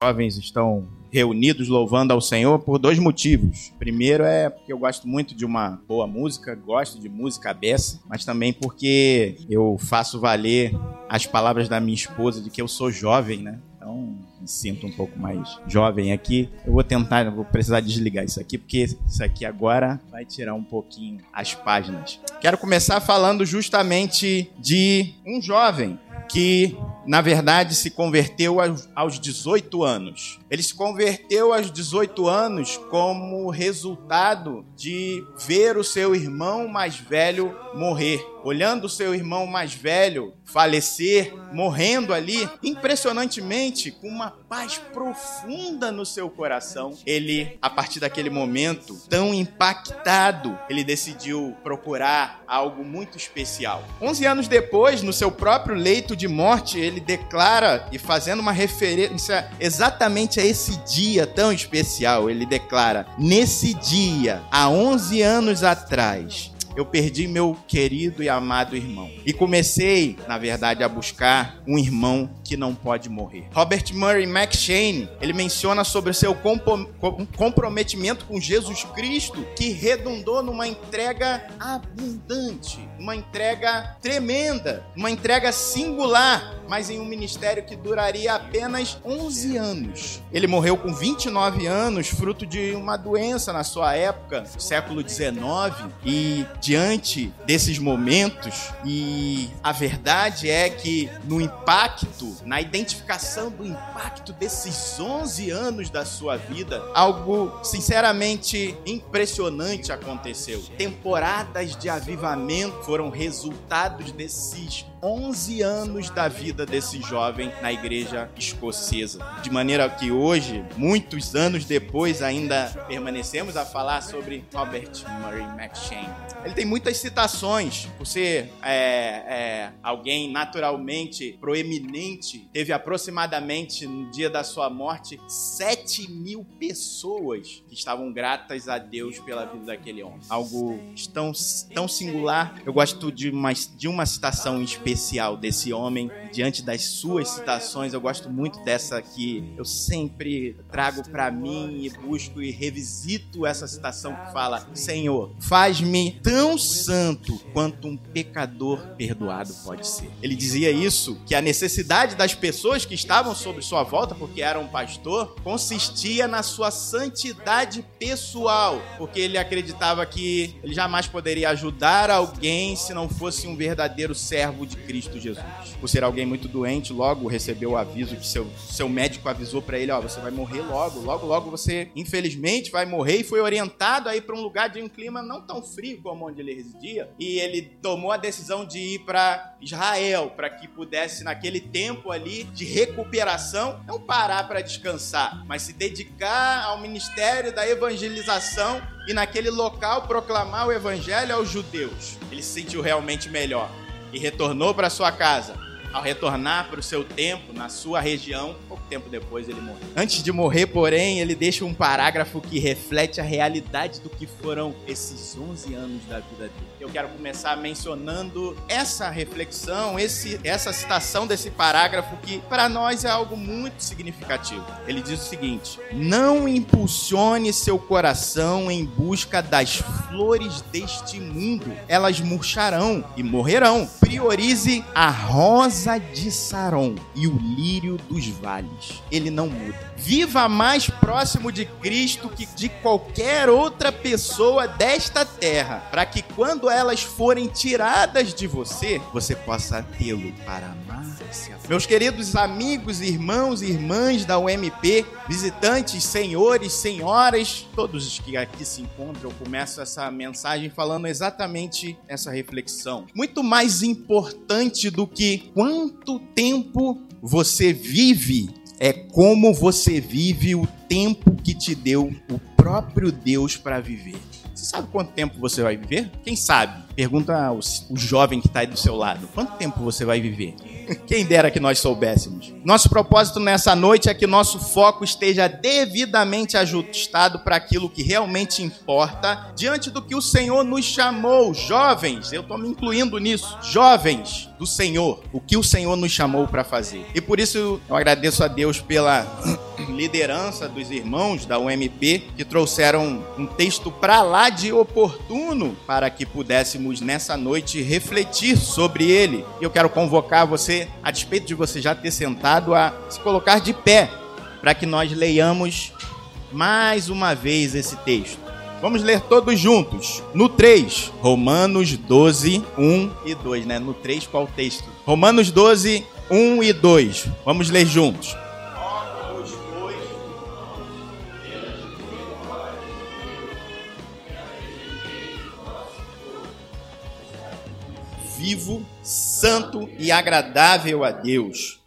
jovens estão reunidos louvando ao Senhor por dois motivos. Primeiro é porque eu gosto muito de uma boa música, gosto de música beça, mas também porque eu faço valer as palavras da minha esposa de que eu sou jovem, né? Então, me sinto um pouco mais jovem aqui. Eu vou tentar, vou precisar desligar isso aqui, porque isso aqui agora vai tirar um pouquinho as páginas. Quero começar falando justamente de um jovem que na verdade, se converteu aos 18 anos. Ele se converteu aos 18 anos como resultado de ver o seu irmão mais velho morrer. Olhando o seu irmão mais velho falecer, morrendo ali, impressionantemente, com uma paz profunda no seu coração, ele, a partir daquele momento, tão impactado, ele decidiu procurar algo muito especial. 11 anos depois, no seu próprio leito de morte, ele declara, e fazendo uma referência exatamente a esse dia tão especial, ele declara: Nesse dia, há 11 anos atrás, eu perdi meu querido e amado irmão. E comecei, na verdade, a buscar um irmão que não pode morrer. Robert Murray McShane, ele menciona sobre seu comprometimento com Jesus Cristo, que redundou numa entrega abundante, uma entrega tremenda, uma entrega singular, mas em um ministério que duraria apenas 11 anos. Ele morreu com 29 anos, fruto de uma doença na sua época, século 19, e diante desses momentos e a verdade é que no impacto, na identificação do impacto desses 11 anos da sua vida, algo sinceramente impressionante aconteceu. Temporadas de avivamento foram resultados desses 11 anos da vida desse jovem na igreja escocesa. De maneira que hoje, muitos anos depois, ainda permanecemos a falar sobre Robert Murray McShane. Ele tem muitas citações, por ser é, é, alguém naturalmente proeminente. Teve aproximadamente, no dia da sua morte, 7 mil pessoas que estavam gratas a Deus pela vida daquele homem. Algo tão, tão singular. Eu gosto de uma, de uma citação específica especial desse homem diante das suas citações. Eu gosto muito dessa que eu sempre trago para mim e busco e revisito essa citação que fala: Senhor, faz-me tão santo quanto um pecador perdoado pode ser. Ele dizia isso que a necessidade das pessoas que estavam sobre sua volta, porque era um pastor, consistia na sua santidade pessoal, porque ele acreditava que ele jamais poderia ajudar alguém se não fosse um verdadeiro servo de Cristo Jesus. Por ser alguém muito doente, logo recebeu o aviso que seu, seu médico avisou para ele, ó, você vai morrer logo, logo, logo você, infelizmente, vai morrer e foi orientado aí para um lugar de um clima não tão frio como onde ele residia, e ele tomou a decisão de ir para Israel, para que pudesse naquele tempo ali de recuperação, não parar para descansar, mas se dedicar ao ministério da evangelização e naquele local proclamar o evangelho aos judeus. Ele se sentiu realmente melhor e retornou para sua casa. Ao retornar para o seu tempo, na sua região, pouco tempo depois ele morreu. Antes de morrer, porém, ele deixa um parágrafo que reflete a realidade do que foram esses 11 anos da vida dele. Eu quero começar mencionando essa reflexão, esse, essa citação desse parágrafo que para nós é algo muito significativo. Ele diz o seguinte: Não impulsione seu coração em busca das flores deste mundo, elas murcharão e morrerão. Priorize a rosa de Saron e o lírio dos vales. Ele não muda. Viva mais próximo de Cristo que de qualquer outra pessoa desta terra, para que quando elas forem tiradas de você, você possa tê-lo para amar. Meus queridos amigos, irmãos e irmãs da UMP, visitantes, senhores, senhoras, todos os que aqui se encontram, eu começo essa mensagem falando exatamente essa reflexão. Muito mais importante do que quanto tempo você vive é como você vive o tempo que te deu o próprio Deus para viver. Você sabe quanto tempo você vai viver? Quem sabe? Pergunta o, jovem que está aí do seu lado. Quanto tempo você vai viver? Quem dera que nós soubéssemos. Nosso propósito nessa noite é que nosso foco esteja devidamente ajustado para aquilo que realmente importa, diante do que o Senhor nos chamou. Jovens, eu estou me incluindo nisso. Jovens do Senhor, o que o Senhor nos chamou para fazer. E por isso eu agradeço a Deus pela liderança dos irmãos da UMP que trouxeram um texto para lá de oportuno para que pudéssemos nessa noite refletir sobre ele. E eu quero convocar você, a despeito de você já ter sentado, a se colocar de pé para que nós leiamos mais uma vez esse texto. Vamos ler todos juntos. No 3, Romanos 12, 1 e 2, né? No 3, qual texto? Romanos 12, 1 e 2. Vamos ler juntos. Vivo, santo e agradável a Deus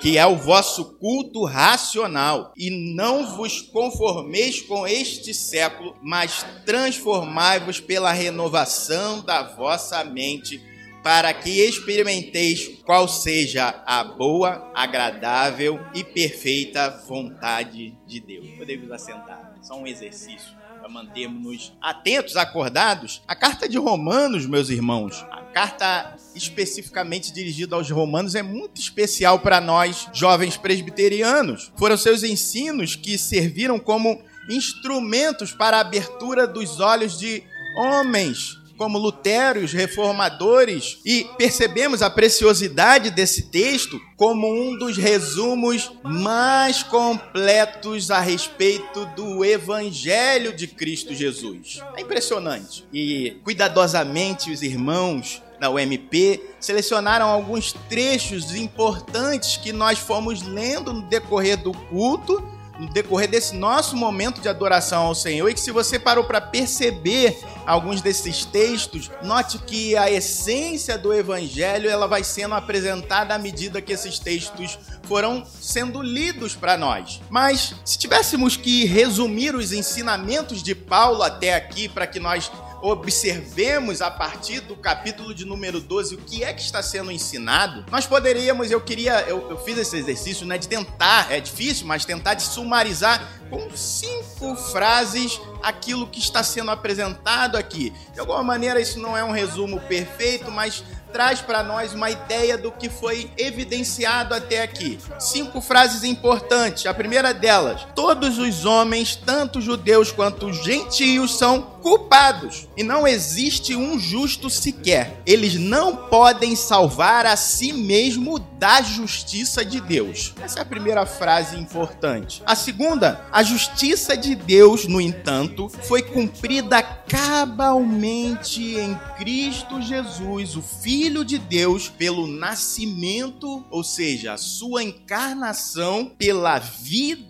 que é o vosso culto racional, e não vos conformeis com este século, mas transformai-vos pela renovação da vossa mente, para que experimenteis qual seja a boa, agradável e perfeita vontade de Deus. Podemos assentar, só um exercício para mantermos atentos, acordados. A carta de Romanos, meus irmãos, a carta especificamente dirigida aos romanos é muito especial para nós, jovens presbiterianos. Foram seus ensinos que serviram como instrumentos para a abertura dos olhos de homens como Lutero e os reformadores, e percebemos a preciosidade desse texto como um dos resumos mais completos a respeito do Evangelho de Cristo Jesus. É impressionante. E cuidadosamente os irmãos da UMP selecionaram alguns trechos importantes que nós fomos lendo no decorrer do culto no decorrer desse nosso momento de adoração ao Senhor e que se você parou para perceber alguns desses textos, note que a essência do evangelho ela vai sendo apresentada à medida que esses textos foram sendo lidos para nós. Mas se tivéssemos que resumir os ensinamentos de Paulo até aqui para que nós observemos a partir do capítulo de número 12 o que é que está sendo ensinado, nós poderíamos, eu queria, eu, eu fiz esse exercício, né, de tentar, é difícil, mas tentar de sumarizar com cinco frases aquilo que está sendo apresentado aqui. De alguma maneira, isso não é um resumo perfeito, mas traz para nós uma ideia do que foi evidenciado até aqui. Cinco frases importantes. A primeira delas: todos os homens, tanto judeus quanto gentios, são culpados e não existe um justo sequer. Eles não podem salvar a si mesmo da justiça de Deus. Essa é a primeira frase importante. A segunda, a justiça de Deus, no entanto, foi cumprida cabalmente em Cristo Jesus, o Filho de Deus, pelo nascimento, ou seja, a sua encarnação, pela vida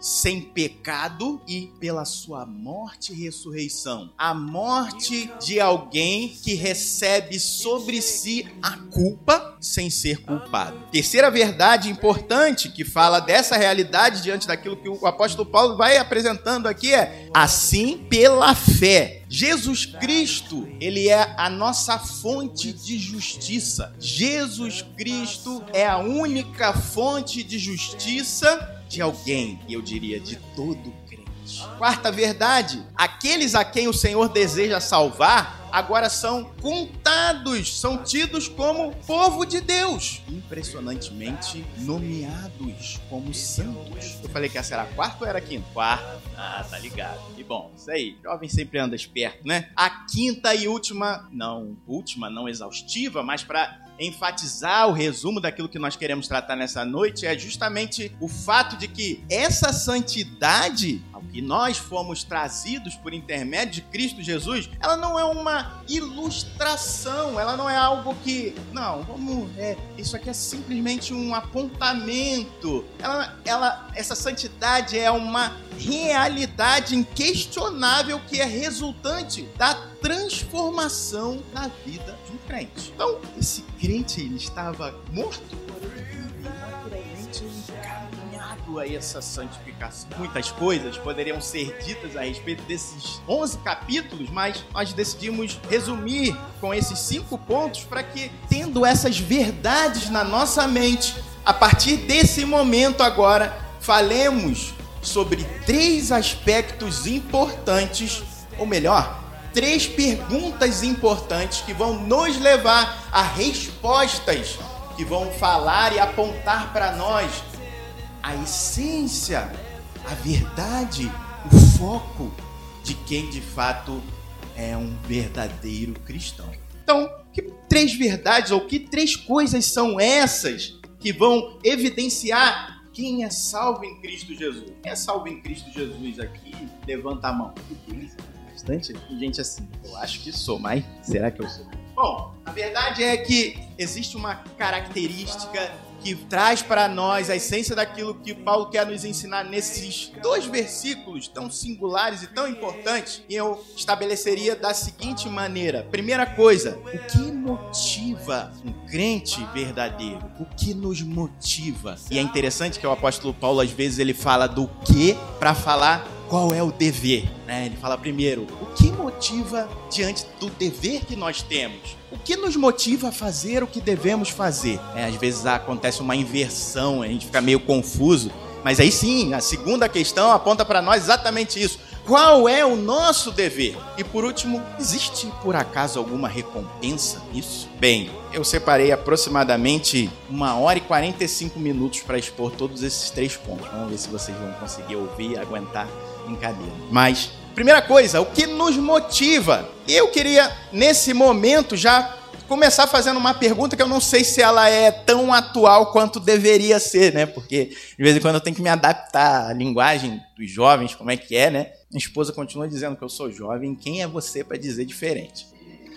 sem pecado e pela sua morte e ressurreição. A morte de alguém que recebe sobre si a culpa sem ser culpado. Terceira verdade importante que fala dessa realidade diante daquilo que o apóstolo Paulo vai apresentando aqui é assim pela fé. Jesus Cristo, ele é a nossa fonte de justiça. Jesus Cristo é a única fonte de justiça de alguém, e eu diria de todo crente. Quarta verdade, aqueles a quem o Senhor deseja salvar agora são contados, são tidos como povo de Deus, impressionantemente nomeados como santos. Eu falei que essa era a quarta ou era a quinta? Quarta. Ah, tá ligado. E bom, isso aí. Jovem sempre anda esperto, né? A quinta e última, não, última, não exaustiva, mas para enfatizar o resumo daquilo que nós queremos tratar nessa noite é justamente o fato de que essa santidade ao que nós fomos trazidos por intermédio de Cristo Jesus, ela não é uma ilustração, ela não é algo que, não, vamos, é, isso aqui é simplesmente um apontamento. Ela, ela, essa santidade é uma realidade inquestionável que é resultante da transformação da vida de um crente. Então, esse crente ele estava morto, naturalmente encaminhado a essa santificação. Muitas coisas poderiam ser ditas a respeito desses 11 capítulos, mas nós decidimos resumir com esses cinco pontos para que, tendo essas verdades na nossa mente, a partir desse momento agora, falemos sobre três aspectos importantes, ou melhor, três perguntas importantes que vão nos levar a respostas que vão falar e apontar para nós a essência, a verdade, o foco de quem de fato é um verdadeiro cristão. Então, que três verdades ou que três coisas são essas que vão evidenciar quem é salvo em Cristo Jesus? Quem é salvo em Cristo Jesus aqui? Levanta a mão. Bastante gente assim. Eu acho que sou, mas será que eu sou? Bom, a verdade é que existe uma característica que traz para nós a essência daquilo que Paulo quer nos ensinar nesses dois versículos tão singulares e tão importantes. E eu estabeleceria da seguinte maneira: primeira coisa, o que motiva um crente verdadeiro? O que nos motiva? E é interessante que o apóstolo Paulo às vezes ele fala do que para falar qual é o dever. Né? Ele fala primeiro, o que motiva diante do dever que nós temos? O que nos motiva a fazer o que devemos fazer? É, às vezes acontece uma inversão, a gente fica meio confuso. Mas aí sim, a segunda questão aponta para nós exatamente isso. Qual é o nosso dever? E por último, existe por acaso alguma recompensa nisso? Bem, eu separei aproximadamente uma hora e 45 minutos para expor todos esses três pontos. Vamos ver se vocês vão conseguir ouvir aguentar brincadeira. Mas, primeira coisa, o que nos motiva? Eu queria, nesse momento, já começar fazendo uma pergunta que eu não sei se ela é tão atual quanto deveria ser, né? Porque de vez em quando eu tenho que me adaptar à linguagem dos jovens, como é que é, né? Minha esposa continua dizendo que eu sou jovem. Quem é você para dizer diferente?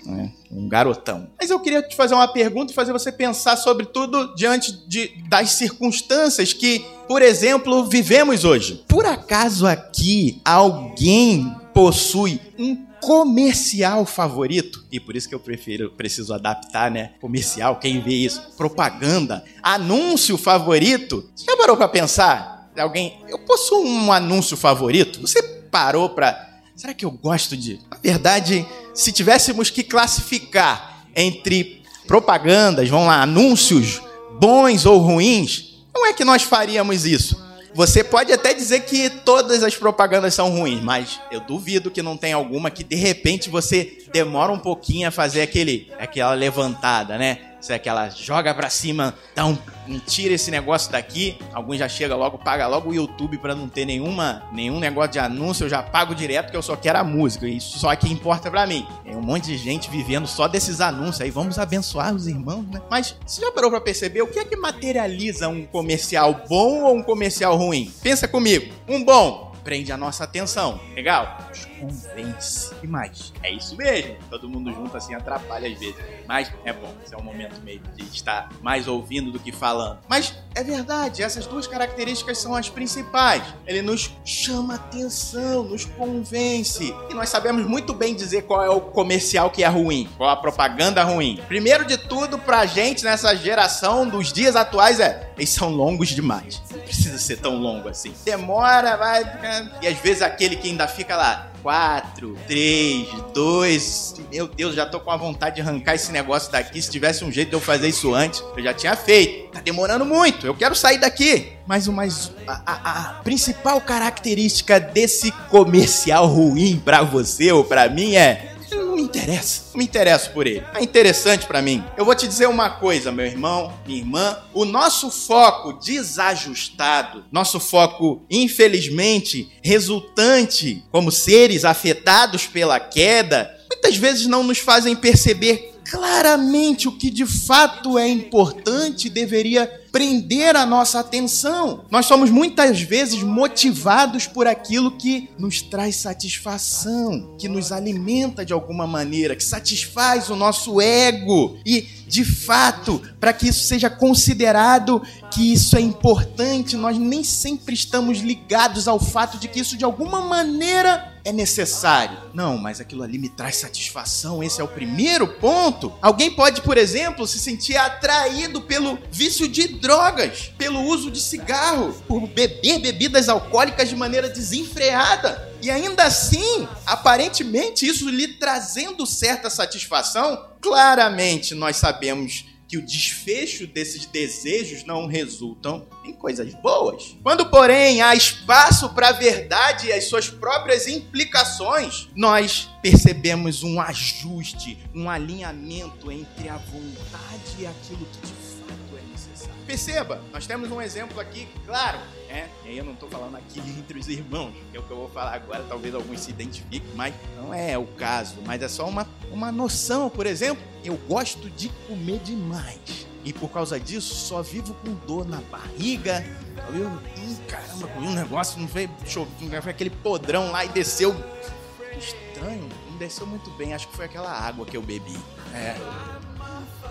Né? Um garotão. Mas eu queria te fazer uma pergunta e fazer você pensar sobre tudo diante de, das circunstâncias que, por exemplo, vivemos hoje. Por acaso aqui alguém possui um comercial favorito, e por isso que eu prefiro, preciso adaptar, né? Comercial, quem vê isso? Propaganda, anúncio favorito. Você já parou para pensar? Alguém, eu possuo um anúncio favorito? Você parou para Será que eu gosto de. Na verdade, se tivéssemos que classificar entre propagandas, vamos lá, anúncios bons ou ruins, como é que nós faríamos isso? Você pode até dizer que todas as propagandas são ruins, mas eu duvido que não tenha alguma que de repente você demora um pouquinho a fazer aquele, aquela levantada, né? Se é aquela joga pra cima, dá um, tira esse negócio daqui. Alguns já chega logo, paga logo o YouTube para não ter nenhuma, nenhum negócio de anúncio. Eu já pago direto porque eu só quero a música. Isso só que importa para mim. Tem um monte de gente vivendo só desses anúncios aí. Vamos abençoar os irmãos, né? Mas você já parou pra perceber o que é que materializa um comercial bom ou um comercial ruim? Pensa comigo. Um bom prende a nossa atenção. Legal? Nos convence. E mais? É isso mesmo. Todo mundo junto assim atrapalha às vezes. Mas é bom. Esse é um momento meio de estar mais ouvindo do que falando. Mas é verdade, essas duas características são as principais. Ele nos chama atenção, nos convence. E nós sabemos muito bem dizer qual é o comercial que é ruim, qual a propaganda ruim. Primeiro de tudo, pra gente nessa geração dos dias atuais é, eles são longos demais. Precisa ser tão longo assim. Demora, vai. E às vezes aquele que ainda fica lá, 4, 3, 2. Meu Deus, já tô com a vontade de arrancar esse negócio daqui. Se tivesse um jeito de eu fazer isso antes, eu já tinha feito. Tá demorando muito, eu quero sair daqui. Mas o mais. A, a, a principal característica desse comercial ruim para você ou para mim é me interessa. Não me interesso por ele. É interessante para mim. Eu vou te dizer uma coisa, meu irmão, minha irmã. O nosso foco desajustado, nosso foco, infelizmente, resultante como seres afetados pela queda, muitas vezes não nos fazem perceber claramente o que de fato é importante deveria prender a nossa atenção. Nós somos muitas vezes motivados por aquilo que nos traz satisfação, que nos alimenta de alguma maneira, que satisfaz o nosso ego. E, de fato, para que isso seja considerado que isso é importante, nós nem sempre estamos ligados ao fato de que isso de alguma maneira é necessário. Não, mas aquilo ali me traz satisfação, esse é o primeiro ponto. Alguém pode, por exemplo, se sentir atraído pelo vício de drogas, pelo uso de cigarro, por beber bebidas alcoólicas de maneira desenfreada. E ainda assim, aparentemente, isso lhe trazendo certa satisfação, claramente nós sabemos que o desfecho desses desejos não resultam em coisas boas. Quando, porém, há espaço para a verdade e as suas próprias implicações, nós percebemos um ajuste, um alinhamento entre a vontade e aquilo que de perceba, nós temos um exemplo aqui, claro, né? E aí eu não estou falando aqui entre os irmãos, que é o que eu vou falar agora, talvez alguns se identifiquem, mas não é o caso, mas é só uma, uma noção. Por exemplo, eu gosto de comer demais. E por causa disso, só vivo com dor na barriga. Eu, hum, caramba, comi um negócio, não foi, não foi aquele podrão lá e desceu. Estranho, não desceu muito bem. Acho que foi aquela água que eu bebi. É.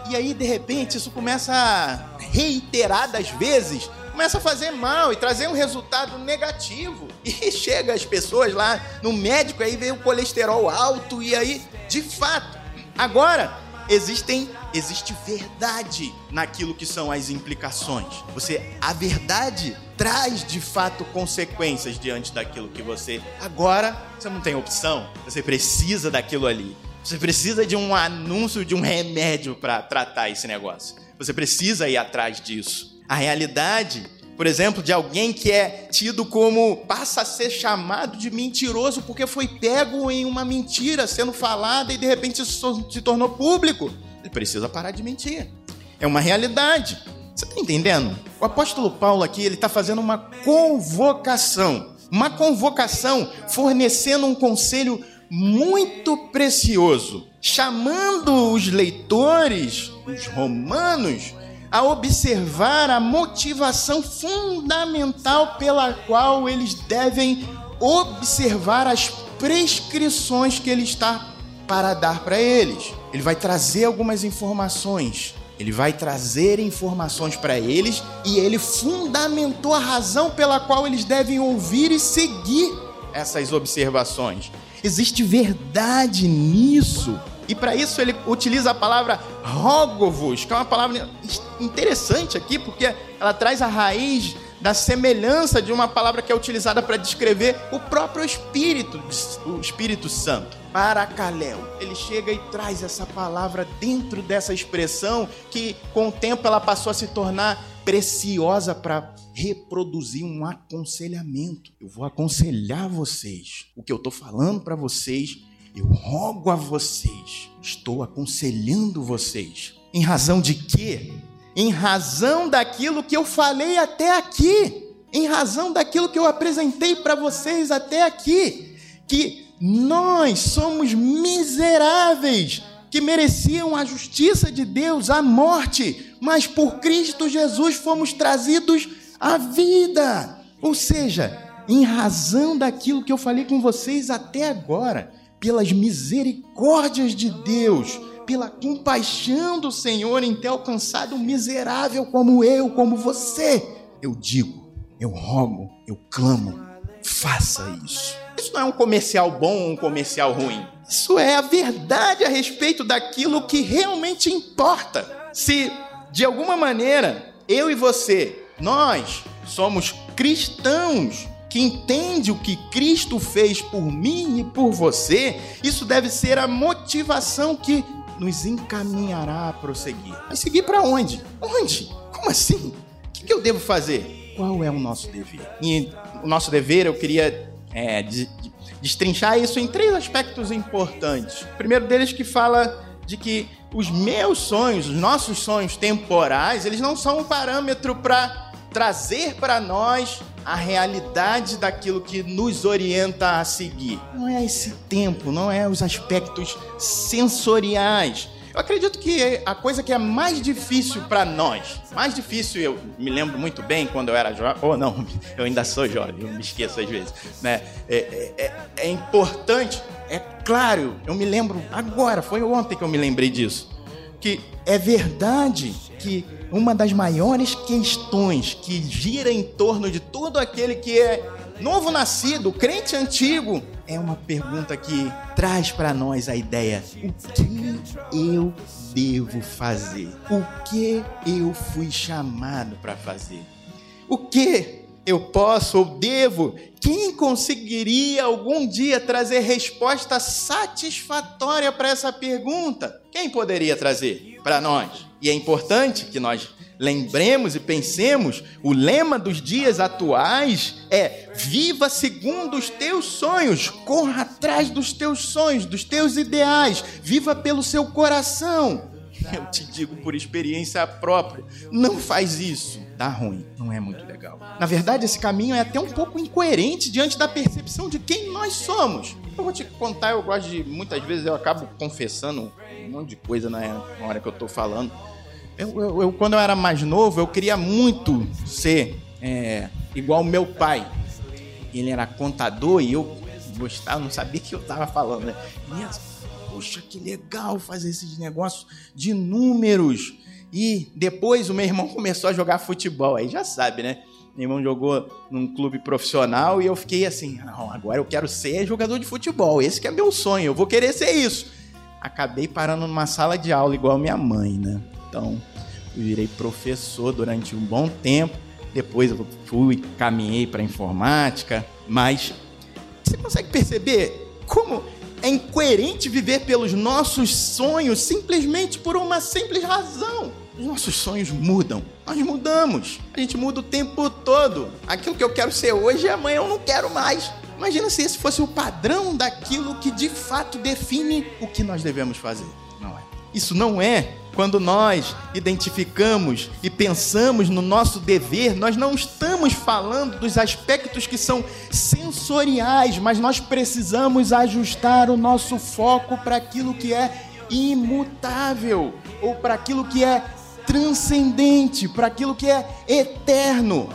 E aí, de repente, isso começa a reiteradas vezes, começa a fazer mal e trazer um resultado negativo. E chega as pessoas lá no médico, aí vem o colesterol alto, e aí, de fato, agora existem existe verdade naquilo que são as implicações. Você a verdade traz de fato consequências diante daquilo que você agora você não tem opção, você precisa daquilo ali. Você precisa de um anúncio de um remédio para tratar esse negócio. Você precisa ir atrás disso. A realidade, por exemplo, de alguém que é tido como passa a ser chamado de mentiroso porque foi pego em uma mentira sendo falada e de repente isso se tornou público. Ele precisa parar de mentir. É uma realidade. Você está entendendo? O apóstolo Paulo aqui ele está fazendo uma convocação, uma convocação fornecendo um conselho muito precioso, chamando os leitores, os romanos, a observar a motivação fundamental pela qual eles devem observar as prescrições que ele está para dar para eles. Ele vai trazer algumas informações. Ele vai trazer informações para eles e ele fundamentou a razão pela qual eles devem ouvir e seguir essas observações. Existe verdade nisso. E para isso ele utiliza a palavra rogovos, que é uma palavra interessante aqui, porque ela traz a raiz da semelhança de uma palavra que é utilizada para descrever o próprio Espírito, o Espírito Santo. Paracaléu. Ele chega e traz essa palavra dentro dessa expressão que com o tempo ela passou a se tornar preciosa para reproduzir um aconselhamento. Eu vou aconselhar vocês. O que eu estou falando para vocês, eu rogo a vocês. Estou aconselhando vocês. Em razão de quê? Em razão daquilo que eu falei até aqui. Em razão daquilo que eu apresentei para vocês até aqui. Que nós somos miseráveis que mereciam a justiça de Deus, a morte, mas por Cristo Jesus fomos trazidos à vida. Ou seja, em razão daquilo que eu falei com vocês até agora, pelas misericórdias de Deus, pela compaixão do Senhor em ter alcançado um miserável como eu, como você, eu digo, eu rogo, eu clamo, faça isso. Isso não é um comercial bom ou um comercial ruim. Isso é a verdade a respeito daquilo que realmente importa. Se de alguma maneira eu e você, nós somos cristãos que entende o que Cristo fez por mim e por você, isso deve ser a motivação que nos encaminhará a prosseguir. Mas seguir para onde? Onde? Como assim? O que eu devo fazer? Qual é o nosso dever? E o nosso dever, eu queria é, de, de, destrinchar isso em três aspectos importantes. O primeiro deles que fala de que os meus sonhos, os nossos sonhos temporais, eles não são um parâmetro para trazer para nós a realidade daquilo que nos orienta a seguir. Não é esse tempo, não é os aspectos sensoriais eu acredito que a coisa que é mais difícil para nós, mais difícil, eu me lembro muito bem quando eu era jovem, ou não, eu ainda sou jovem, eu me esqueço às vezes, né? É, é, é, é importante, é claro, eu me lembro agora, foi ontem que eu me lembrei disso, que é verdade que uma das maiores questões que gira em torno de todo aquele que é novo nascido, crente antigo, é uma pergunta que traz para nós a ideia: o que eu devo fazer? O que eu fui chamado para fazer? O que eu posso ou devo? Quem conseguiria algum dia trazer resposta satisfatória para essa pergunta? Quem poderia trazer para nós? E é importante que nós lembremos e pensemos, o lema dos dias atuais é: viva segundo os teus sonhos, corra atrás dos teus sonhos, dos teus ideais, viva pelo seu coração. eu te digo por experiência própria, não faz isso. Dá ruim, não é muito legal. Na verdade, esse caminho é até um pouco incoerente diante da percepção de quem nós somos. Eu vou te contar, eu gosto de. Muitas vezes eu acabo confessando um monte de coisa na hora que eu tô falando. Eu, eu, eu quando eu era mais novo, eu queria muito ser é, igual meu pai. Ele era contador e eu gostava, não sabia o que eu tava falando, né? Poxa, que legal fazer esses negócios de números. E depois o meu irmão começou a jogar futebol, aí já sabe, né? Meu irmão jogou num clube profissional e eu fiquei assim, não, agora eu quero ser jogador de futebol, esse que é meu sonho, eu vou querer ser isso. Acabei parando numa sala de aula igual minha mãe, né? Então, eu virei professor durante um bom tempo. Depois eu fui, caminhei para informática, mas você consegue perceber como é incoerente viver pelos nossos sonhos simplesmente por uma simples razão? Os nossos sonhos mudam. Nós mudamos. A gente muda o tempo todo. Aquilo que eu quero ser hoje, amanhã eu não quero mais. Imagina se esse fosse o padrão daquilo que de fato define o que nós devemos fazer. Não é. Isso não é quando nós identificamos e pensamos no nosso dever, nós não estamos falando dos aspectos que são sensoriais, mas nós precisamos ajustar o nosso foco para aquilo que é imutável ou para aquilo que é transcendente, para aquilo que é eterno.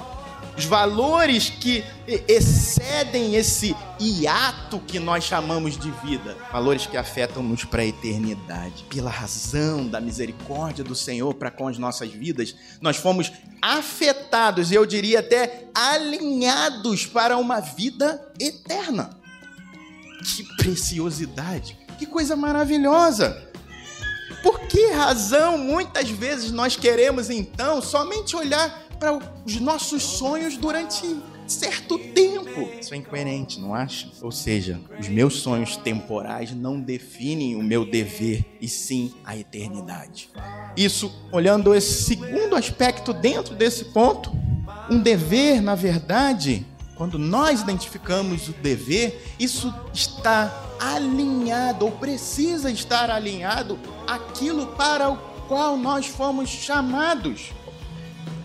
Os valores que excedem esse hiato que nós chamamos de vida, valores que afetam-nos para a eternidade. Pela razão da misericórdia do Senhor para com as nossas vidas, nós fomos afetados, eu diria até alinhados para uma vida eterna. Que preciosidade, que coisa maravilhosa! Por que razão muitas vezes nós queremos então somente olhar para os nossos sonhos durante certo tempo. Isso é incoerente, não acha? Ou seja, os meus sonhos temporais não definem o meu dever, e sim a eternidade. Isso, olhando esse segundo aspecto dentro desse ponto, um dever, na verdade, quando nós identificamos o dever, isso está alinhado, ou precisa estar alinhado, aquilo para o qual nós fomos chamados.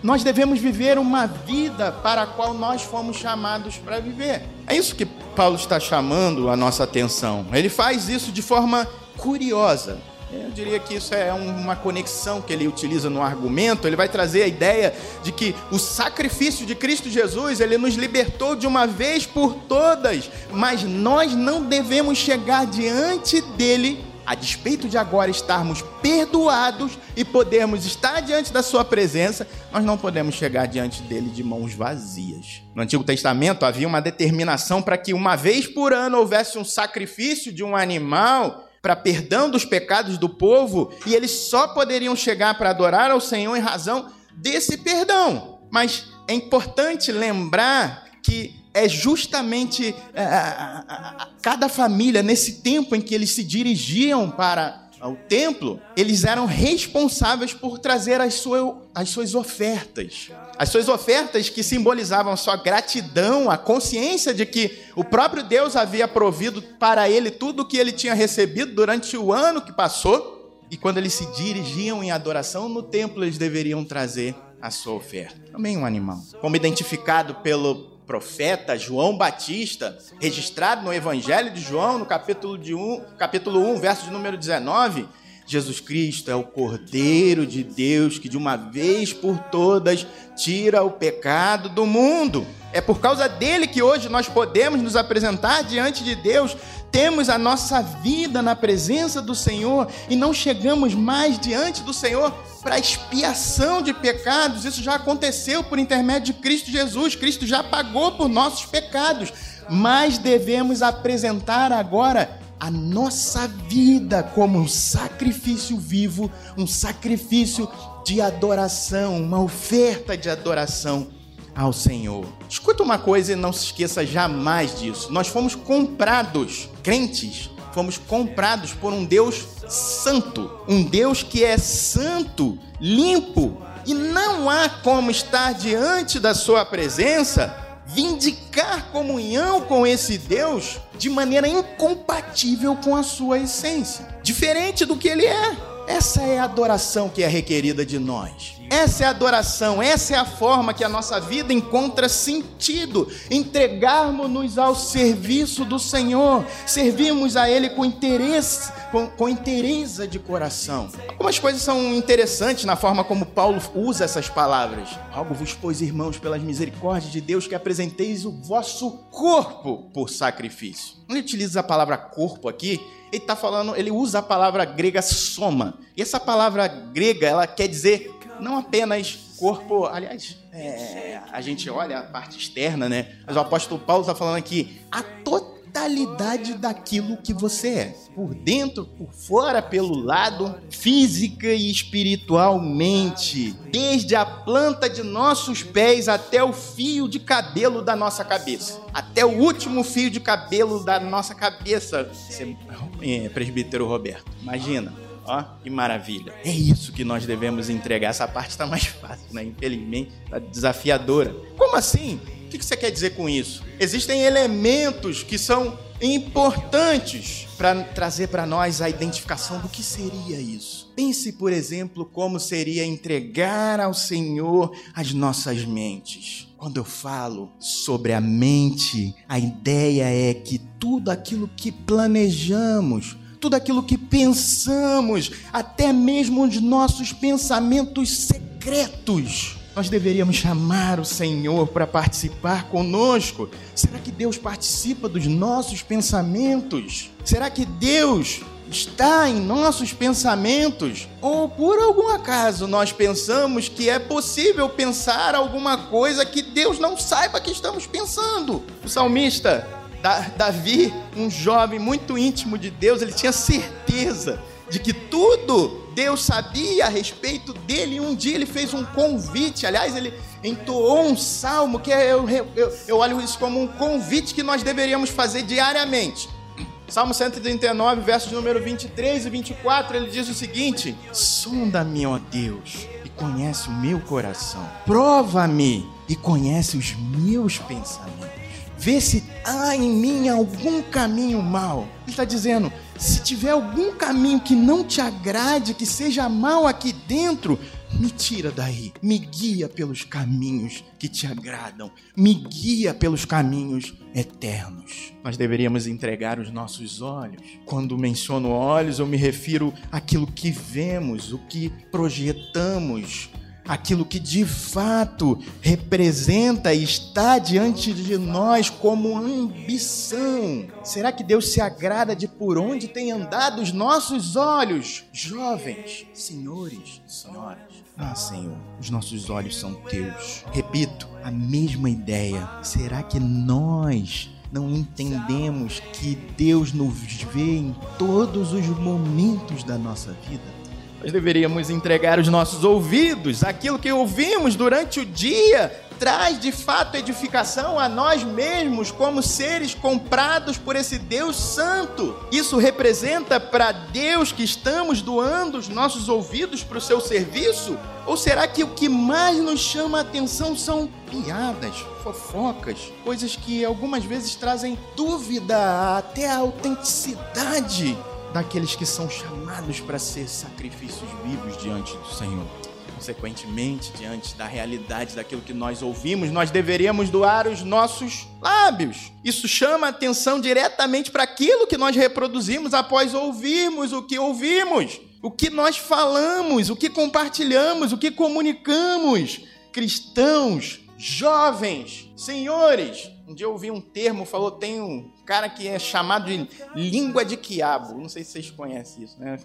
Nós devemos viver uma vida para a qual nós fomos chamados para viver. É isso que Paulo está chamando a nossa atenção. Ele faz isso de forma curiosa. Eu diria que isso é uma conexão que ele utiliza no argumento. Ele vai trazer a ideia de que o sacrifício de Cristo Jesus, ele nos libertou de uma vez por todas, mas nós não devemos chegar diante dele a despeito de agora estarmos perdoados e podermos estar diante da Sua presença, nós não podemos chegar diante dele de mãos vazias. No Antigo Testamento havia uma determinação para que uma vez por ano houvesse um sacrifício de um animal para perdão dos pecados do povo e eles só poderiam chegar para adorar ao Senhor em razão desse perdão. Mas é importante lembrar que é justamente é, a, a, a, cada família, nesse tempo em que eles se dirigiam para o templo, eles eram responsáveis por trazer as, sua, as suas ofertas. As suas ofertas que simbolizavam sua gratidão, a consciência de que o próprio Deus havia provido para ele tudo o que ele tinha recebido durante o ano que passou. E quando eles se dirigiam em adoração no templo, eles deveriam trazer a sua oferta. Também um animal. Como identificado pelo profeta João Batista, registrado no Evangelho de João, no capítulo, de 1, capítulo 1, verso de número 19, Jesus Cristo é o Cordeiro de Deus que de uma vez por todas tira o pecado do mundo. É por causa dele que hoje nós podemos nos apresentar diante de Deus, temos a nossa vida na presença do Senhor e não chegamos mais diante do Senhor para expiação de pecados. Isso já aconteceu por intermédio de Cristo Jesus. Cristo já pagou por nossos pecados. Mas devemos apresentar agora a nossa vida como um sacrifício vivo, um sacrifício de adoração, uma oferta de adoração ao Senhor. Escuta uma coisa e não se esqueça jamais disso. Nós fomos comprados, crentes, fomos comprados por um Deus santo, um Deus que é santo, limpo, e não há como estar diante da sua presença, vindicar comunhão com esse Deus de maneira incompatível com a sua essência, diferente do que ele é. Essa é a adoração que é requerida de nós. Essa é a adoração, essa é a forma que a nossa vida encontra sentido. Entregarmos-nos ao serviço do Senhor, servimos a Ele com interesse, com, com interesse de coração. Algumas coisas são interessantes na forma como Paulo usa essas palavras. Algo vos pois, irmãos, pelas misericórdias de Deus, que apresenteis o vosso corpo por sacrifício. Ele utiliza a palavra corpo aqui, ele está falando, ele usa a palavra grega soma. E essa palavra grega, ela quer dizer não apenas corpo, aliás, é, a gente olha a parte externa, né? Mas o apóstolo Paulo está falando aqui a totalidade daquilo que você é, por dentro, por fora, pelo lado, física e espiritualmente, desde a planta de nossos pés até o fio de cabelo da nossa cabeça, até o último fio de cabelo da nossa cabeça. Você, é, presbítero Roberto, imagina Ó, que maravilha. É isso que nós devemos entregar. Essa parte está mais fácil, né? Infelizmente, está desafiadora. Como assim? O que você quer dizer com isso? Existem elementos que são importantes para trazer para nós a identificação do que seria isso. Pense, por exemplo, como seria entregar ao Senhor as nossas mentes. Quando eu falo sobre a mente, a ideia é que tudo aquilo que planejamos, tudo aquilo que pensamos, até mesmo os nossos pensamentos secretos. Nós deveríamos chamar o Senhor para participar conosco. Será que Deus participa dos nossos pensamentos? Será que Deus está em nossos pensamentos? Ou por algum acaso nós pensamos que é possível pensar alguma coisa que Deus não saiba que estamos pensando? O salmista Davi, um jovem muito íntimo de Deus, ele tinha certeza de que tudo Deus sabia a respeito dele. E um dia ele fez um convite, aliás, ele entoou um salmo que é, eu, eu, eu olho isso como um convite que nós deveríamos fazer diariamente. Salmo 139, versos número 23 e 24, ele diz o seguinte: Sonda-me, ó Deus, e conhece o meu coração. Prova-me e conhece os meus pensamentos vê se há em mim algum caminho mal. Ele está dizendo: se tiver algum caminho que não te agrade, que seja mal aqui dentro, me tira daí, me guia pelos caminhos que te agradam, me guia pelos caminhos eternos. Nós deveríamos entregar os nossos olhos. Quando menciono olhos, eu me refiro àquilo que vemos, o que projetamos, aquilo que de fato representa e está diante de nós como ambição. Será que Deus se agrada de por onde têm andado os nossos olhos? Jovens, senhores, senhoras. Ah, Senhor, os nossos olhos são teus. Repito, a mesma ideia. Será que nós não entendemos que Deus nos vê em todos os momentos da nossa vida? Nós deveríamos entregar os nossos ouvidos, aquilo que ouvimos durante o dia, traz de fato edificação a nós mesmos como seres comprados por esse Deus Santo. Isso representa para Deus que estamos doando os nossos ouvidos para o seu serviço? Ou será que o que mais nos chama a atenção são piadas, fofocas, coisas que algumas vezes trazem dúvida até a autenticidade daqueles que são chamados para ser sacrifícios vivos diante do Senhor. Consequentemente, diante da realidade daquilo que nós ouvimos, nós deveríamos doar os nossos lábios. Isso chama atenção diretamente para aquilo que nós reproduzimos após ouvirmos o que ouvimos, o que nós falamos, o que compartilhamos, o que comunicamos. Cristãos, jovens, senhores, um dia eu ouvi um termo, falou, um cara que é chamado de língua de quiabo. Não sei se vocês conhecem isso, né?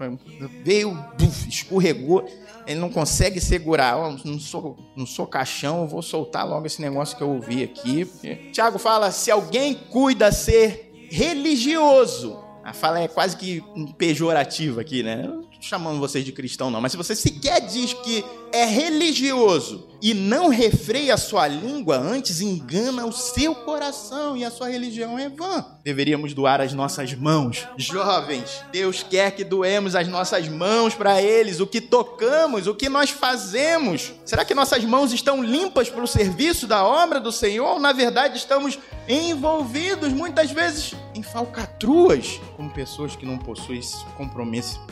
Veio, buf, escorregou, ele não consegue segurar. Oh, não, sou, não sou caixão, vou soltar logo esse negócio que eu ouvi aqui. Tiago fala: se alguém cuida ser religioso, a fala é quase que pejorativa aqui, né? chamando vocês de cristão, não, mas se você sequer diz que é religioso e não refreia a sua língua, antes engana o seu coração e a sua religião é vã. Deveríamos doar as nossas mãos. Jovens, Deus quer que doemos as nossas mãos para eles, o que tocamos, o que nós fazemos. Será que nossas mãos estão limpas para o serviço da obra do Senhor? Ou, na verdade, estamos envolvidos muitas vezes em falcatruas, como pessoas que não possuem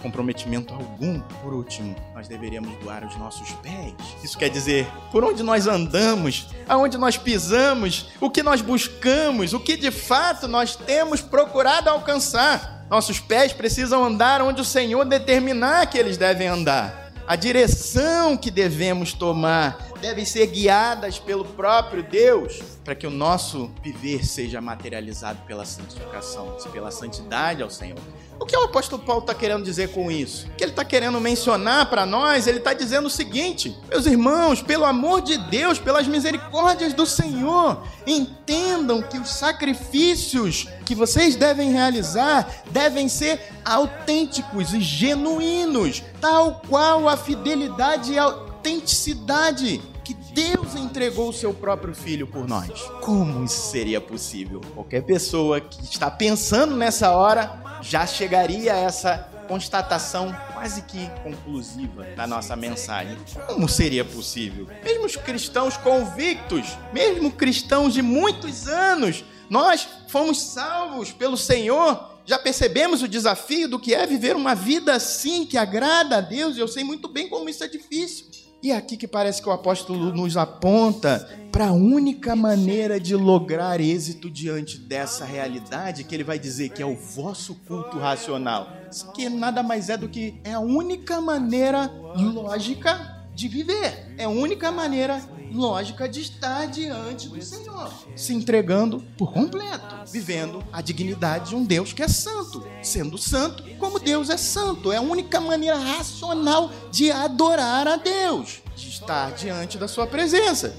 comprometimento algum. Por último, nós deveríamos doar os nossos pés. Isso quer dizer, por onde nós andamos, aonde nós pisamos, o que nós buscamos, o que de fato nós temos procurado alcançar. Nossos pés precisam andar onde o Senhor determinar que eles devem andar. A direção que devemos tomar devem ser guiadas pelo próprio Deus, para que o nosso viver seja materializado pela santificação, pela santidade ao Senhor. O que o apóstolo Paulo está querendo dizer com isso? O que ele está querendo mencionar para nós? Ele está dizendo o seguinte: meus irmãos, pelo amor de Deus, pelas misericórdias do Senhor, entendam que os sacrifícios que vocês devem realizar devem ser autênticos e genuínos, tal qual a fidelidade e a autenticidade que Deus entregou o seu próprio filho por nós. Como isso seria possível? Qualquer pessoa que está pensando nessa hora já chegaria a essa constatação quase que conclusiva da nossa mensagem. Como seria possível? Mesmo os cristãos convictos, mesmo cristãos de muitos anos, nós fomos salvos pelo Senhor. Já percebemos o desafio do que é viver uma vida assim que agrada a Deus, e eu sei muito bem como isso é difícil. E é aqui que parece que o apóstolo nos aponta para a única maneira de lograr êxito diante dessa realidade, que ele vai dizer que é o vosso culto racional. Que nada mais é do que é a única maneira lógica de viver. É a única maneira lógica de estar diante do Senhor, se entregando por completo, vivendo a dignidade de um Deus que é santo, sendo santo como Deus é santo. É a única maneira racional de adorar a Deus, de estar diante da sua presença.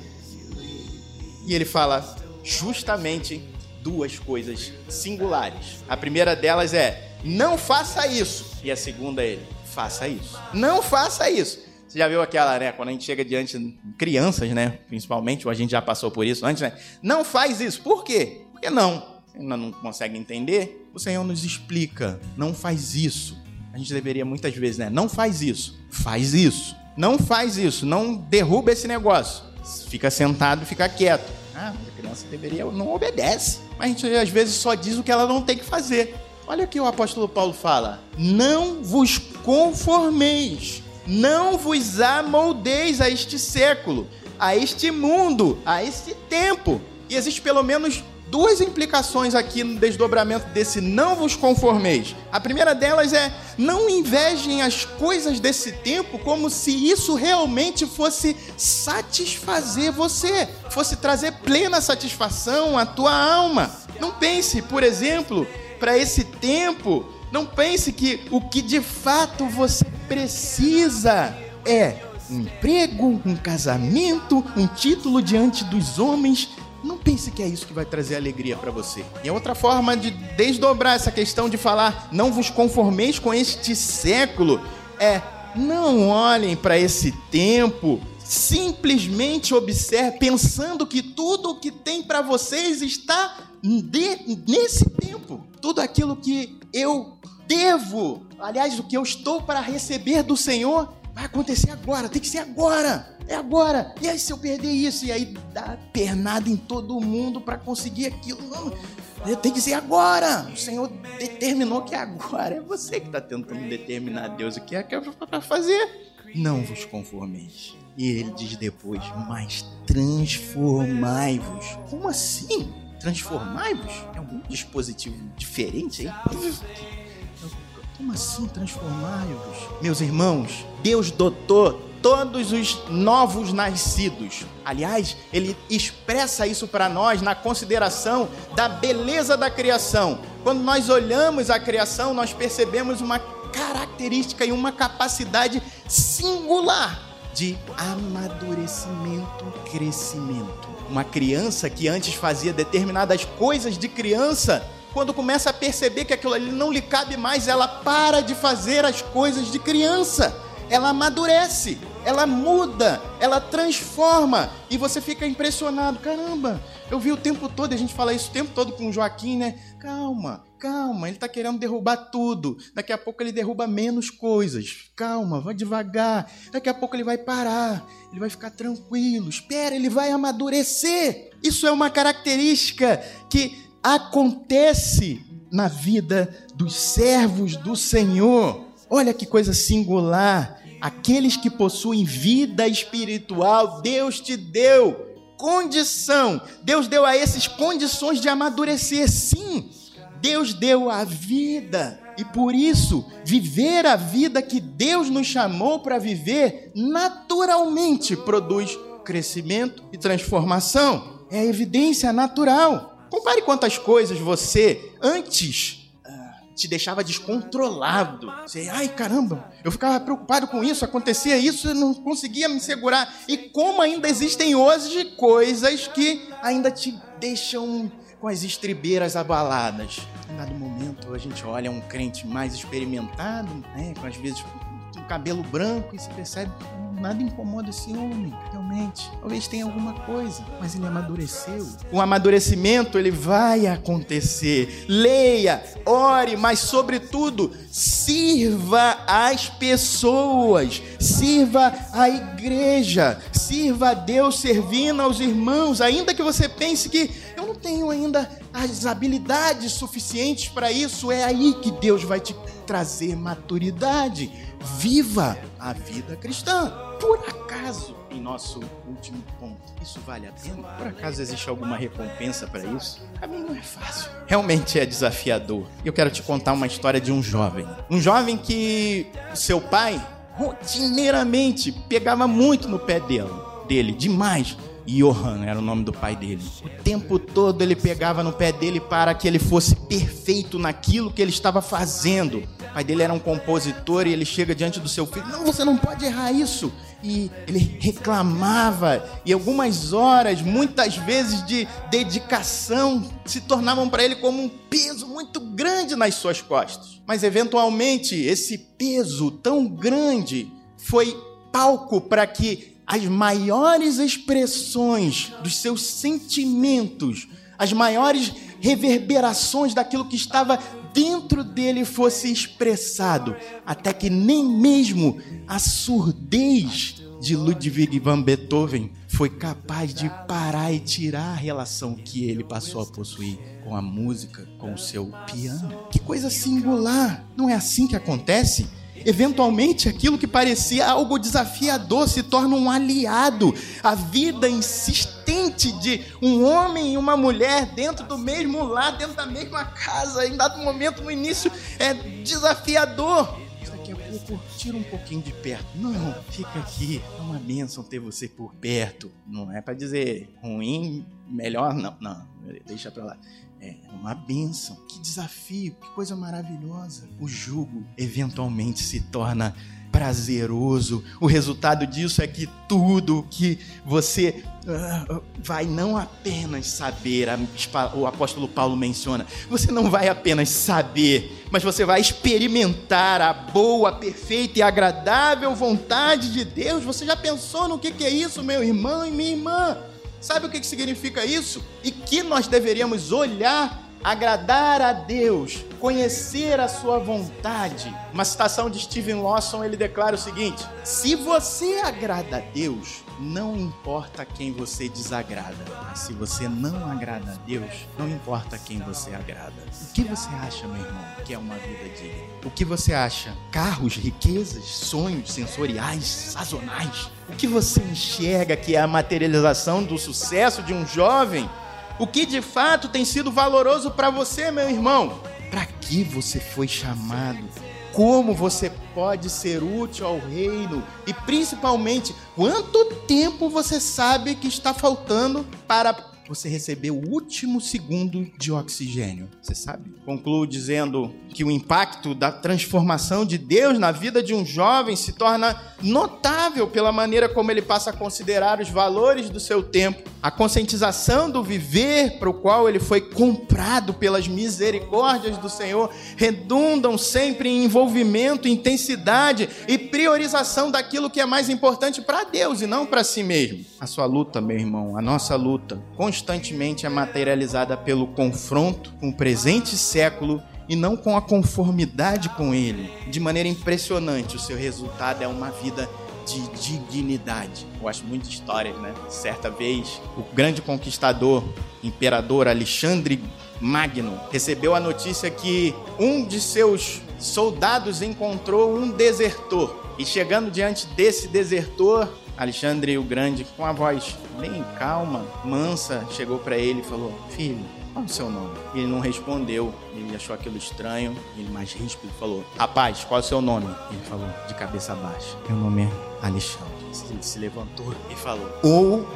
E ele fala justamente duas coisas singulares. A primeira delas é: não faça isso. E a segunda é faça isso. Não faça isso. Você já viu aquela, né? Quando a gente chega diante de crianças, né? Principalmente, ou a gente já passou por isso antes, né? Não faz isso. Por quê? Porque não. Ainda não consegue entender. O Senhor nos explica. Não faz isso. A gente deveria muitas vezes, né? Não faz isso. Faz isso. Não faz isso. Não derruba esse negócio. Fica sentado, fica quieto. Ah, mas a criança deveria, não obedece. Mas a gente às vezes só diz o que ela não tem que fazer. Olha o que o apóstolo Paulo fala: Não vos conformeis não vos amoldeis a este século, a este mundo, a este tempo. E existe pelo menos duas implicações aqui no desdobramento desse não vos conformeis. A primeira delas é não invejem as coisas desse tempo como se isso realmente fosse satisfazer você, fosse trazer plena satisfação à tua alma. Não pense, por exemplo, para esse tempo não pense que o que de fato você precisa é um emprego, um casamento, um título diante dos homens. Não pense que é isso que vai trazer alegria para você. E a outra forma de desdobrar essa questão de falar não vos conformeis com este século é não olhem para esse tempo, simplesmente observe pensando que tudo o que tem para vocês está de, nesse tempo. Tudo aquilo que eu devo, aliás, o que eu estou para receber do Senhor, vai acontecer agora, tem que ser agora, é agora. E aí, se eu perder isso, e aí dá pernada em todo mundo para conseguir aquilo, não, tem que ser agora. O Senhor determinou que é agora. É você que está tentando determinar a Deus o que é que é para fazer. Não vos conformeis. E ele diz depois: Mas transformai-vos. Como assim? Transformai-vos? É algum dispositivo diferente aí? Como assim transformai-vos? Meus irmãos, Deus dotou todos os novos nascidos. Aliás, ele expressa isso para nós na consideração da beleza da criação. Quando nós olhamos a criação, nós percebemos uma característica e uma capacidade singular de amadurecimento, crescimento. Uma criança que antes fazia determinadas coisas de criança, quando começa a perceber que aquilo ali não lhe cabe mais, ela para de fazer as coisas de criança. Ela amadurece. ela muda, ela transforma e você fica impressionado. Caramba, eu vi o tempo todo, a gente fala isso o tempo todo com o Joaquim, né? Calma, calma, ele está querendo derrubar tudo. Daqui a pouco ele derruba menos coisas. Calma, vai devagar. Daqui a pouco ele vai parar, ele vai ficar tranquilo. Espera, ele vai amadurecer. Isso é uma característica que acontece na vida dos servos do Senhor. Olha que coisa singular. Aqueles que possuem vida espiritual, Deus te deu condição. Deus deu a esses condições de amadurecer. Sim, Deus deu a vida. E por isso, viver a vida que Deus nos chamou para viver, naturalmente produz crescimento e transformação. É evidência natural. Compare quantas coisas você, antes te deixava descontrolado. Você, ai caramba, eu ficava preocupado com isso, acontecia isso, eu não conseguia me segurar. E como ainda existem hoje coisas que ainda te deixam com as estribeiras abaladas. Em dado momento a gente olha um crente mais experimentado, né, com às vezes um cabelo branco e se percebe nada incomoda esse homem, realmente. Talvez tenha alguma coisa, mas ele amadureceu. O amadurecimento ele vai acontecer. Leia, ore, mas sobretudo sirva as pessoas, sirva a igreja, sirva a Deus servindo aos irmãos, ainda que você pense que eu não tenho ainda as habilidades suficientes para isso, é aí que Deus vai te trazer maturidade. Viva a vida cristã por acaso, em nosso último ponto, isso vale a pena? Por acaso existe alguma recompensa para isso? O caminho não é fácil. Realmente é desafiador. Eu quero te contar uma história de um jovem. Um jovem que seu pai rotineiramente pegava muito no pé dele, dele demais. Johan era o nome do pai dele. O tempo todo ele pegava no pé dele para que ele fosse perfeito naquilo que ele estava fazendo. O pai dele era um compositor e ele chega diante do seu filho: Não, você não pode errar isso e ele reclamava, e algumas horas, muitas vezes de dedicação, se tornavam para ele como um peso muito grande nas suas costas. Mas eventualmente, esse peso tão grande foi palco para que as maiores expressões dos seus sentimentos, as maiores reverberações daquilo que estava dentro dele fosse expressado, até que nem mesmo a surdez de Ludwig van Beethoven foi capaz de parar e tirar a relação que ele passou a possuir com a música, com o seu piano. Que coisa singular! Não é assim que acontece? Eventualmente, aquilo que parecia algo desafiador se torna um aliado. A vida insistente de um homem e uma mulher dentro do mesmo lar, dentro da mesma casa, em dado momento no início é desafiador. Daqui a pouco, tira um pouquinho de perto. Não, fica aqui. É uma bênção ter você por perto. Não é para dizer ruim, melhor, não. Não, deixa para lá. É uma benção. Que desafio, que coisa maravilhosa. O jugo eventualmente se torna prazeroso. O resultado disso é que tudo que você uh, vai não apenas saber, a, o apóstolo Paulo menciona, você não vai apenas saber, mas você vai experimentar a boa, perfeita e agradável vontade de Deus. Você já pensou no que, que é isso, meu irmão e minha irmã? Sabe o que significa isso? E que nós deveríamos olhar, agradar a Deus, conhecer a sua vontade. Uma citação de Steven Lawson, ele declara o seguinte: Se você agrada a Deus, não importa quem você desagrada. Mas se você não agrada a Deus, não importa quem você agrada. O que você acha, meu irmão, que é uma vida digna? O que você acha? Carros, riquezas, sonhos sensoriais, sazonais? O que você enxerga que é a materialização do sucesso de um jovem? O que de fato tem sido valoroso para você, meu irmão? Para que você foi chamado? Como você pode ser útil ao reino? E principalmente, quanto tempo você sabe que está faltando para você receber o último segundo de oxigênio. Você sabe? Concluo dizendo que o impacto da transformação de Deus na vida de um jovem se torna notável pela maneira como ele passa a considerar os valores do seu tempo a conscientização do viver para o qual ele foi comprado pelas misericórdias do Senhor redundam sempre em envolvimento, intensidade e priorização daquilo que é mais importante para Deus e não para si mesmo. A sua luta, meu irmão, a nossa luta, constantemente é materializada pelo confronto com o presente século e não com a conformidade com ele. De maneira impressionante, o seu resultado é uma vida de dignidade. Eu acho muito histórias, né? Certa vez, o grande conquistador, imperador Alexandre Magno, recebeu a notícia que um de seus soldados encontrou um desertor. E chegando diante desse desertor, Alexandre o Grande, com a voz bem calma, mansa, chegou para ele e falou: Filho, qual o seu nome? Ele não respondeu, ele achou aquilo estranho, ele mais ríspido falou: Rapaz, qual é o seu nome? Ele falou, de cabeça baixa: Meu nome é Alexandre. Ele se levantou e falou: Ou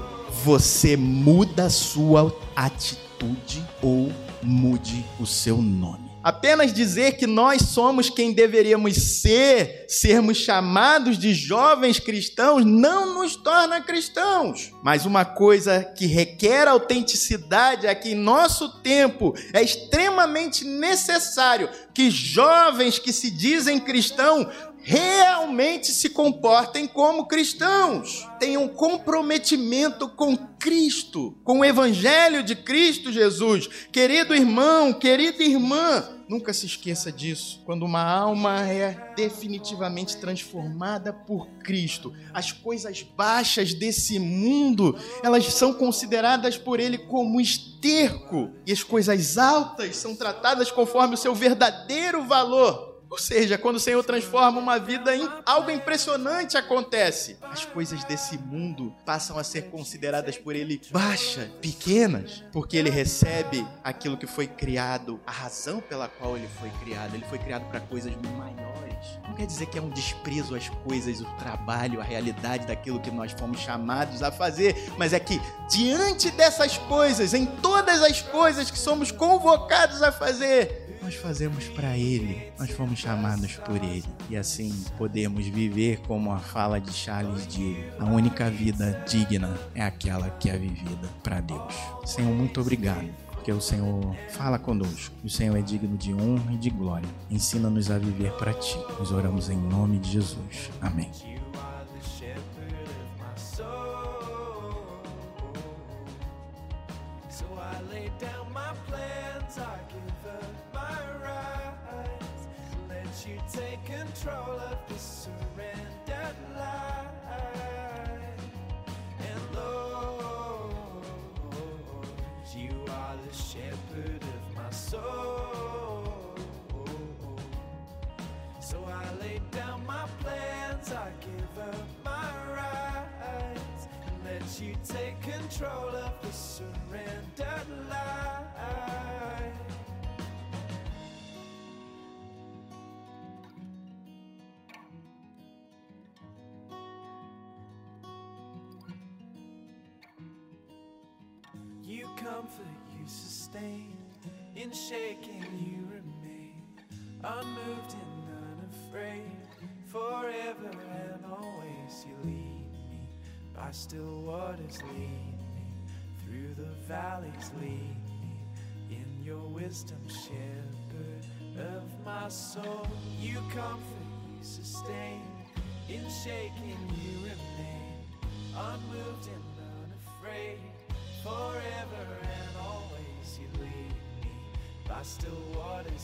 você muda sua atitude, ou mude o seu nome. Apenas dizer que nós somos quem deveríamos ser, sermos chamados de jovens cristãos, não nos torna cristãos. Mas uma coisa que requer autenticidade é que em nosso tempo é extremamente necessário que jovens que se dizem cristãos realmente se comportem como cristãos, tenham comprometimento com Cristo, com o Evangelho de Cristo Jesus. Querido irmão, querida irmã, Nunca se esqueça disso. Quando uma alma é definitivamente transformada por Cristo, as coisas baixas desse mundo, elas são consideradas por ele como esterco, e as coisas altas são tratadas conforme o seu verdadeiro valor. Ou seja, quando o Senhor transforma uma vida em algo impressionante acontece. As coisas desse mundo passam a ser consideradas por ele baixas, pequenas, porque ele recebe aquilo que foi criado, a razão pela qual ele foi criado. Ele foi criado para coisas maiores. Não quer dizer que é um desprezo às coisas, o trabalho, a realidade daquilo que nós fomos chamados a fazer, mas é que diante dessas coisas, em todas as coisas que somos convocados a fazer, nós fazemos para Ele, nós fomos chamados por Ele. E assim podemos viver como a fala de Charles Dill: a única vida digna é aquela que é vivida para Deus. Senhor, muito obrigado. Porque o Senhor fala conosco. O Senhor é digno de honra e de glória. Ensina-nos a viver para Ti. Nós oramos em nome de Jesus. Amém. You take control of the surrendered life. You comfort you sustain. In shaking you remain. Unmoved and unafraid. Forever and always you lead. By still waters lead me. Through the valleys lead me. In your wisdom shepherd of my soul. You comfort, you sustain. In shaking you remain. Unmoved and unafraid forever and always you lead me by still waters